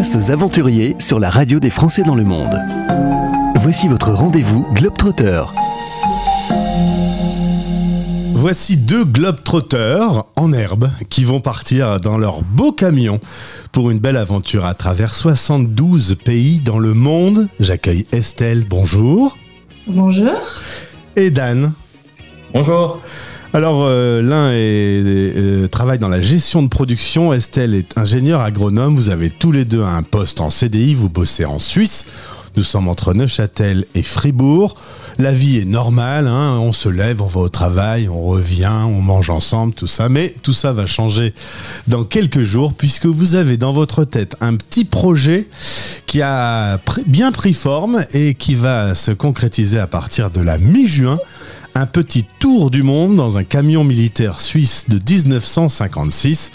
place aux aventuriers sur la radio des Français dans le monde. Voici votre rendez-vous Globetrotter. Voici deux globetrotters en herbe qui vont partir dans leur beau camion pour une belle aventure à travers 72 pays dans le monde. J'accueille Estelle, bonjour. Bonjour. Et Dan. Bonjour. Alors euh, l'un euh, travaille dans la gestion de production, Estelle est ingénieure agronome, vous avez tous les deux un poste en CDI, vous bossez en Suisse. Nous sommes entre Neuchâtel et Fribourg. La vie est normale, hein. on se lève, on va au travail, on revient, on mange ensemble, tout ça. Mais tout ça va changer dans quelques jours puisque vous avez dans votre tête un petit projet qui a bien pris forme et qui va se concrétiser à partir de la mi-juin un petit tour du monde dans un camion militaire suisse de 1956.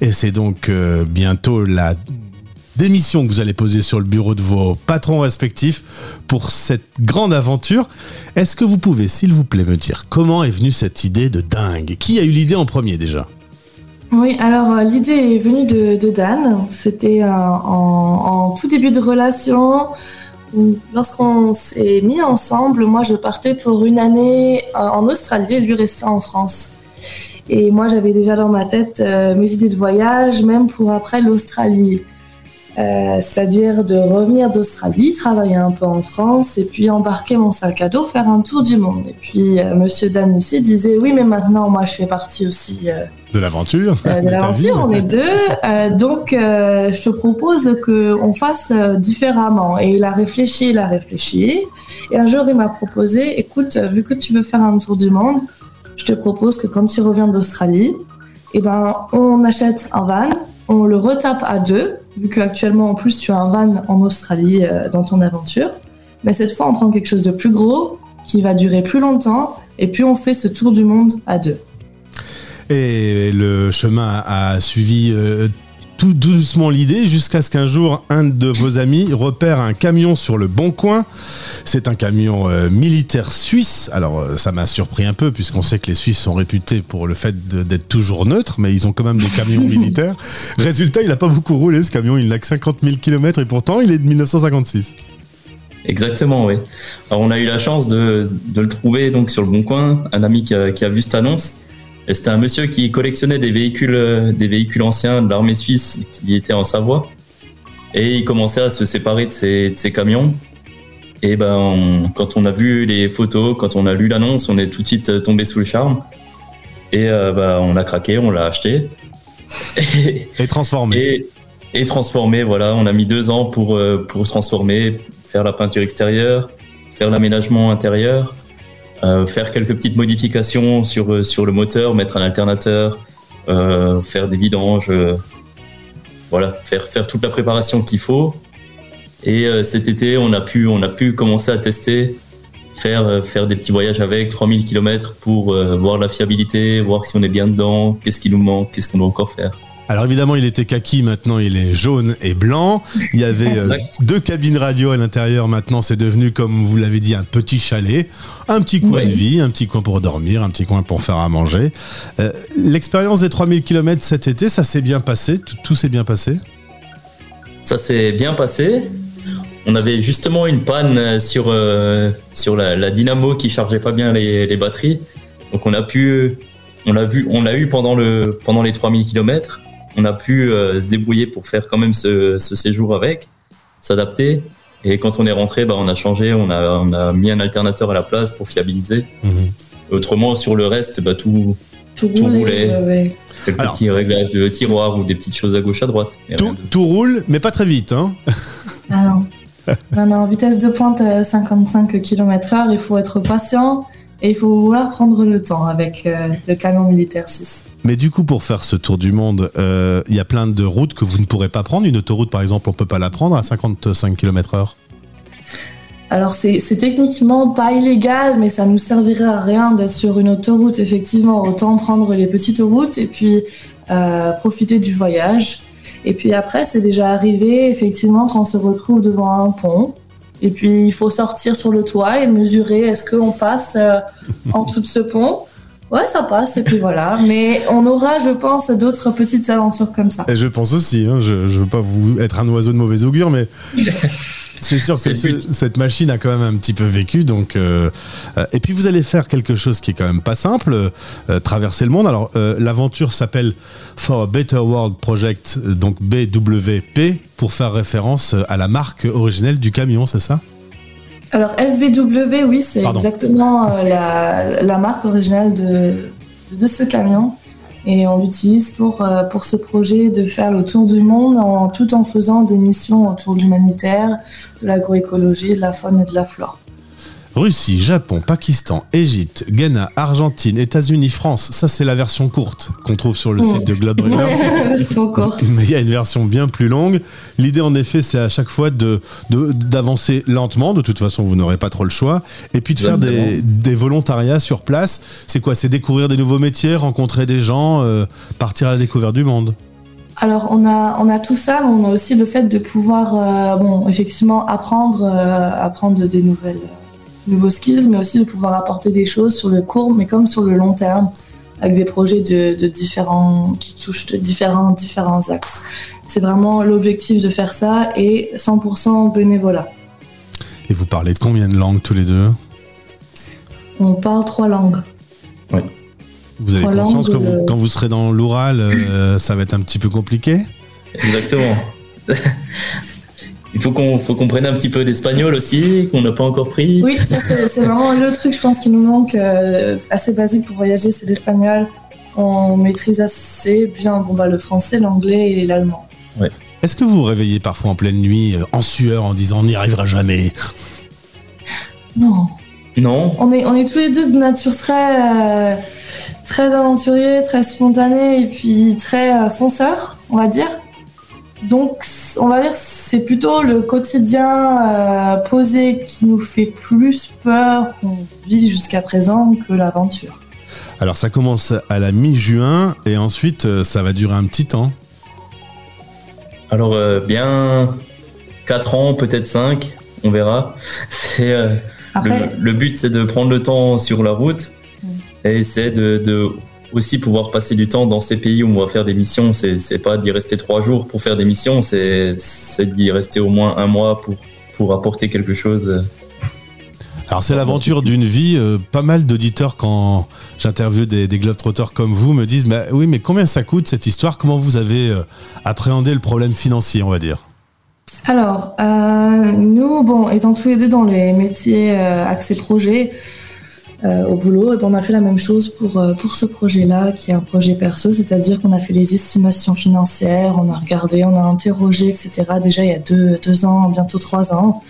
Et c'est donc euh, bientôt la démission que vous allez poser sur le bureau de vos patrons respectifs pour cette grande aventure. Est-ce que vous pouvez, s'il vous plaît, me dire comment est venue cette idée de dingue? Qui a eu l'idée en premier déjà? Oui, alors euh, l'idée est venue de, Dan. C'était euh, en, tout début de relation. Lorsqu'on s'est mis ensemble, moi je partais pour une année euh, en Australie et lui restait en France. Et moi j'avais déjà dans ma tête mes idées de voyage, même pour après l'Australie. Euh, c'est-à-dire de revenir d'Australie, travailler un peu en France et puis embarquer mon sac à dos, faire un tour du monde. Et puis euh, Monsieur Dan ici disait oui, mais maintenant moi je fais partie aussi euh, de l'aventure. de l'aventure, on est deux. donc je te propose qu'on fasse différemment. Et il a réfléchi, il a réfléchi. Et un jour il m'a proposé, écoute, vu que tu veux faire un tour du monde, je te propose que quand tu reviens d'Australie, eh ben on achète un van, on le retape à deux vu qu'actuellement en plus tu as un van en Australie euh, dans ton aventure, mais cette fois on prend quelque chose de plus gros qui va durer plus longtemps et puis on fait ce tour du monde à deux. Et le chemin a suivi euh, tout doucement l'idée jusqu'à ce qu'un jour, un de vos amis repère un camion sur le bon coin. C'est un camion euh, militaire suisse. Alors, euh, ça m'a surpris un peu puisqu'on sait que les Suisses sont réputés pour le fait d'être toujours neutres, mais ils ont quand même des camions militaires. Résultat, il n'a pas beaucoup roulé ce camion. Il n'a que 50 000 km et pourtant, il est de 1956. Exactement, oui. Alors, on a eu la chance de, le trouver donc sur le bon coin. Un ami qui a vu cette annonce c'était un monsieur qui collectionnait des véhicules, euh, des véhicules anciens de l'armée suisse qui était en Savoie. Et il commençait à se séparer de ses, camions. Et ben, quand on a vu les photos, quand on a lu l'annonce, on est tout de suite euh, tombé sous le charme. Et euh, ben, on a craqué, on l'a acheté. Et, transformé. Et, transformé, voilà. On a mis deux ans pour, pour transformer, faire la peinture extérieure, faire l'aménagement intérieur. Euh, faire quelques petites modifications sur, euh, sur le moteur, mettre un alternateur, euh, faire des vidanges, voilà, faire, faire toute la préparation qu'il faut. Et cet été, on a, pu, on a pu commencer à tester, faire, faire des petits voyages avec 3000 km pour voir la fiabilité, voir si on est bien dedans, qu'est-ce qui nous manque, qu'est-ce qu'on doit encore faire. Alors évidemment, il était kaki, maintenant il est jaune et blanc. Il y avait euh, deux cabines radio à l'intérieur, maintenant c'est devenu, comme vous l'avez dit, un petit chalet, un petit coin de vie, un petit coin pour dormir, un petit coin pour faire à manger. Euh, l'expérience des 3000 km cet été, ça s'est bien passé? Tout, s'est bien passé? Ça s'est bien passé. On avait justement une panne euh, sur, la, dynamo qui chargeait pas bien les, les batteries. Donc on a pu, on l'a vu, on l'a eu pendant, le, pendant les 3000 km on a pu euh, se débrouiller pour faire quand même ce, séjour avec, s'adapter. Et quand on est rentré, bah, on a changé, on a, on a mis un alternateur à la place pour fiabiliser. Mhm. Autrement, sur le reste, bah, tout, tout, roulait. Quelques petits réglages de tiroir ou des petites choses à gauche, à droite. Tout, roule, mais pas très vite. Hein ah non. non, vitesse de pointe 55 euh, km/h, il faut être patient et il faut vouloir prendre le temps avec euh, le camion militaire suisse. Mais du coup, pour faire ce tour du monde, euh, il y a plein de routes que vous ne pourrez pas prendre. Une autoroute, par exemple, on ne peut pas la prendre à 55 km/h. Alors, c'est techniquement pas illégal, mais ça nous servirait à rien d'être sur une autoroute, effectivement. Autant prendre les petites routes et puis euh, profiter du voyage. Et puis après, c'est déjà arrivé, effectivement, quand on se retrouve devant un pont. Et puis, il faut sortir sur le toit et mesurer est-ce qu'on passe euh, en dessous de ce pont Ouais, ça passe, et puis voilà. Mais on aura, je pense, d'autres petites aventures comme ça. Et je pense aussi, hein, je ne veux pas vous être un oiseau de mauvais augure, mais c'est sûr que cette machine a quand même un petit peu vécu. Donc, euh, euh, et puis vous allez faire quelque chose qui est quand même pas simple, euh, traverser le monde. Alors l'aventure s'appelle For a Better World Project, donc BWP, pour faire référence à la marque originelle du camion, c'est ça? Alors FBW, oui, c'est exactement la, marque originale de, de, ce camion. Et on l'utilise pour, euh, pour ce projet de faire le tour du monde en, tout en faisant des missions autour de l'humanitaire, de l'agroécologie, de la faune et de la flore. Russie, Japon, Pakistan, Égypte, Ghana, Argentine, États-Unis, France. Ça, c'est la version courte qu'on trouve sur le site de Globe. Mais il y a une version bien plus longue. L'idée, en effet, c'est à chaque fois de, d'avancer lentement. De toute façon, vous n'aurez pas trop le choix. Et puis de faire des, volontariats sur place. C'est quoi? C'est découvrir des nouveaux métiers, rencontrer des gens, euh, partir à la découverte du monde. Alors on a on a tout ça, mais on a aussi le fait de pouvoir euh, bon effectivement apprendre euh, apprendre des nouvelles nouveaux skills, mais aussi de pouvoir apporter des choses sur le court, mais comme sur le long terme, avec des projets de, différents, qui touchent de différents, différents axes. C'est vraiment l'objectif de faire ça et 100% bénévolat. Et vous parlez de combien de langues tous les deux? On parle trois langues. Oui. Vous avez conscience que euh, quand vous serez dans l'oral, euh, ça va être un petit peu compliqué? Exactement. Il faut qu'on faut qu'on prenne un petit peu d'espagnol aussi, qu'on n'a pas encore pris. Oui, ça c'est vraiment le truc, je pense, qui nous manque euh, assez basique pour voyager, c'est l'espagnol. On maîtrise assez bien bon, bah, le français, l'anglais et l'allemand. Ouais. Est-ce que vous vous réveillez parfois en pleine nuit, euh, en sueur, en disant on n'y arrivera jamais? Non. Non. On est, on est tous les deux de nature très, euh, très aventurier, très spontané et puis très fonceur, on va dire. Donc, on va dire c'est plutôt le quotidien euh, posé qui nous fait plus peur qu'on vit jusqu'à présent que l'aventure. Alors ça commence à la mi-juin et ensuite euh, ça va durer un petit temps. Alors euh, bien 4 ans, peut-être 5, on verra. C'est le, but c'est de prendre le temps sur la route mm. et c'est de aussi pouvoir passer du temps dans ces pays où on va faire des missions. C'est pas d'y rester trois jours pour faire des missions, c'est d'y rester au moins un mois pour, pour apporter quelque chose. Alors c'est l'aventure d'une vie. Euh, pas mal d'auditeurs quand j'interviewe des, des globetrotters comme vous me disent bah, oui mais combien ça coûte cette histoire? Comment vous avez euh, appréhendé le problème financier on va dire? Alors euh, nous bon étant tous les deux dans les métiers accès projet, euh, au boulot. Et ben, on a fait la même chose pour, euh, pour ce projet-là, qui est un projet perso, c'est-à-dire qu'on a fait les estimations financières, on a regardé, on a interrogé, etc. Déjà il y a deux, deux ans, bientôt trois ans.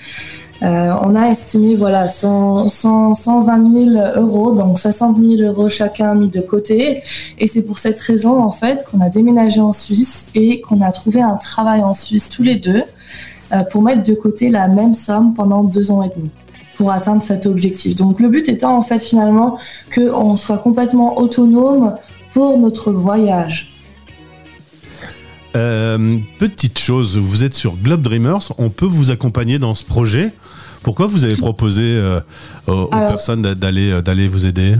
Euh, on a estimé voilà 100, 100, 120 000 euros, donc 60 000 euros chacun mis de côté. Et c'est pour cette raison en fait qu'on a déménagé en Suisse et qu'on a trouvé un travail en Suisse tous les deux euh, pour mettre de côté la même somme pendant deux ans et demi pour atteindre cet objectif. Donc le but étant en fait finalement qu'on soit complètement autonome pour notre voyage. Euh, petite chose, vous êtes sur Globe Dreamers, on peut vous accompagner dans ce projet. Pourquoi vous avez proposé euh, aux, personnes d'aller euh, d'aller vous aider?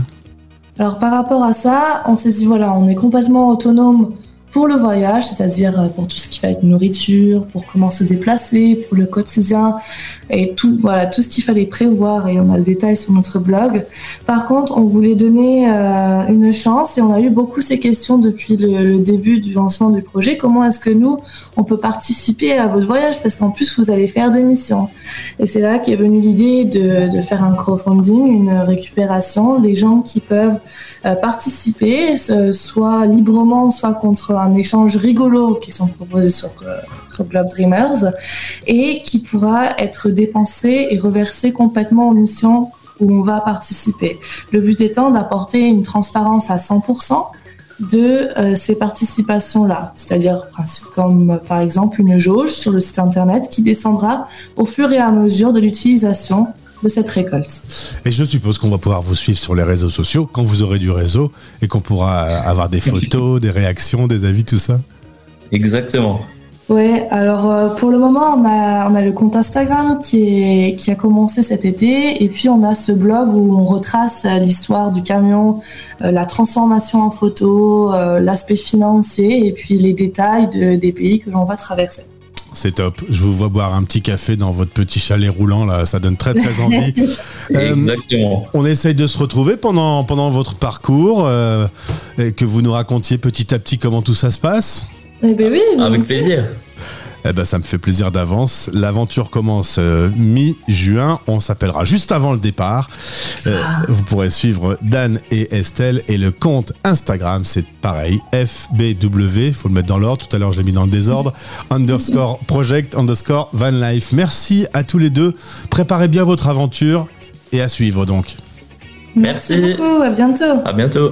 Alors par rapport à ça, on s'est dit voilà, on est complètement autonome pour le voyage, c'est-à-dire euh, pour tout ce qui va être nourriture, pour comment se déplacer, pour le quotidien et tout, voilà, tout ce qu'il fallait prévoir et on a le détail sur notre blog. Par contre, on voulait donner euh, une chance et on a eu beaucoup ces questions depuis le, début du lancement du projet. Comment est-ce que nous, on peut participer à votre voyage? Parce qu'en plus, vous allez faire des missions. Et c'est là qu'est venue l'idée de, de faire un crowdfunding, une récupération, les gens qui peuvent participer, soit librement, soit contre un échange rigolo qui sont proposés sur, euh, sur Globe Dreamers, et qui pourra être dépensé et reversé complètement aux missions où on va participer. Le but étant d'apporter une transparence à 100% de euh, ces participations-là, c'est-à-dire comme par exemple une jauge sur le site internet qui descendra au fur et à mesure de l'utilisation de cette récolte. Et je suppose qu'on va pouvoir vous suivre sur les réseaux sociaux quand vous aurez du réseau et qu'on pourra avoir des photos, des réactions, des avis, tout ça. Exactement. Ouais, alors euh, pour le moment, on a, on a le compte Instagram qui, est, qui a commencé cet été, et puis on a ce blog où on retrace euh, l'histoire du camion, euh, la transformation en photo, l'aspect financier, et puis les détails de, des pays que l'on va traverser. C'est top. Je vous vois boire un petit café dans votre petit chalet roulant là, ça donne très très envie. Exactement. On essaye de se retrouver pendant pendant votre parcours, et que vous nous racontiez petit à petit comment tout ça se passe. Eh ben oui. Avec plaisir. Eh ben, ça me fait plaisir d'avance. L'aventure commence euh, mi-juin. On s'appellera juste avant le départ. Euh, ah. Vous pourrez suivre Dan et Estelle et le compte Instagram, c'est pareil, FBW. Faut le mettre dans l'ordre. Tout à l'heure, je l'ai mis dans le désordre. underscore project underscore van life. Merci à tous les deux. Préparez bien votre aventure et à suivre donc. Merci, Merci beaucoup. À bientôt. À bientôt.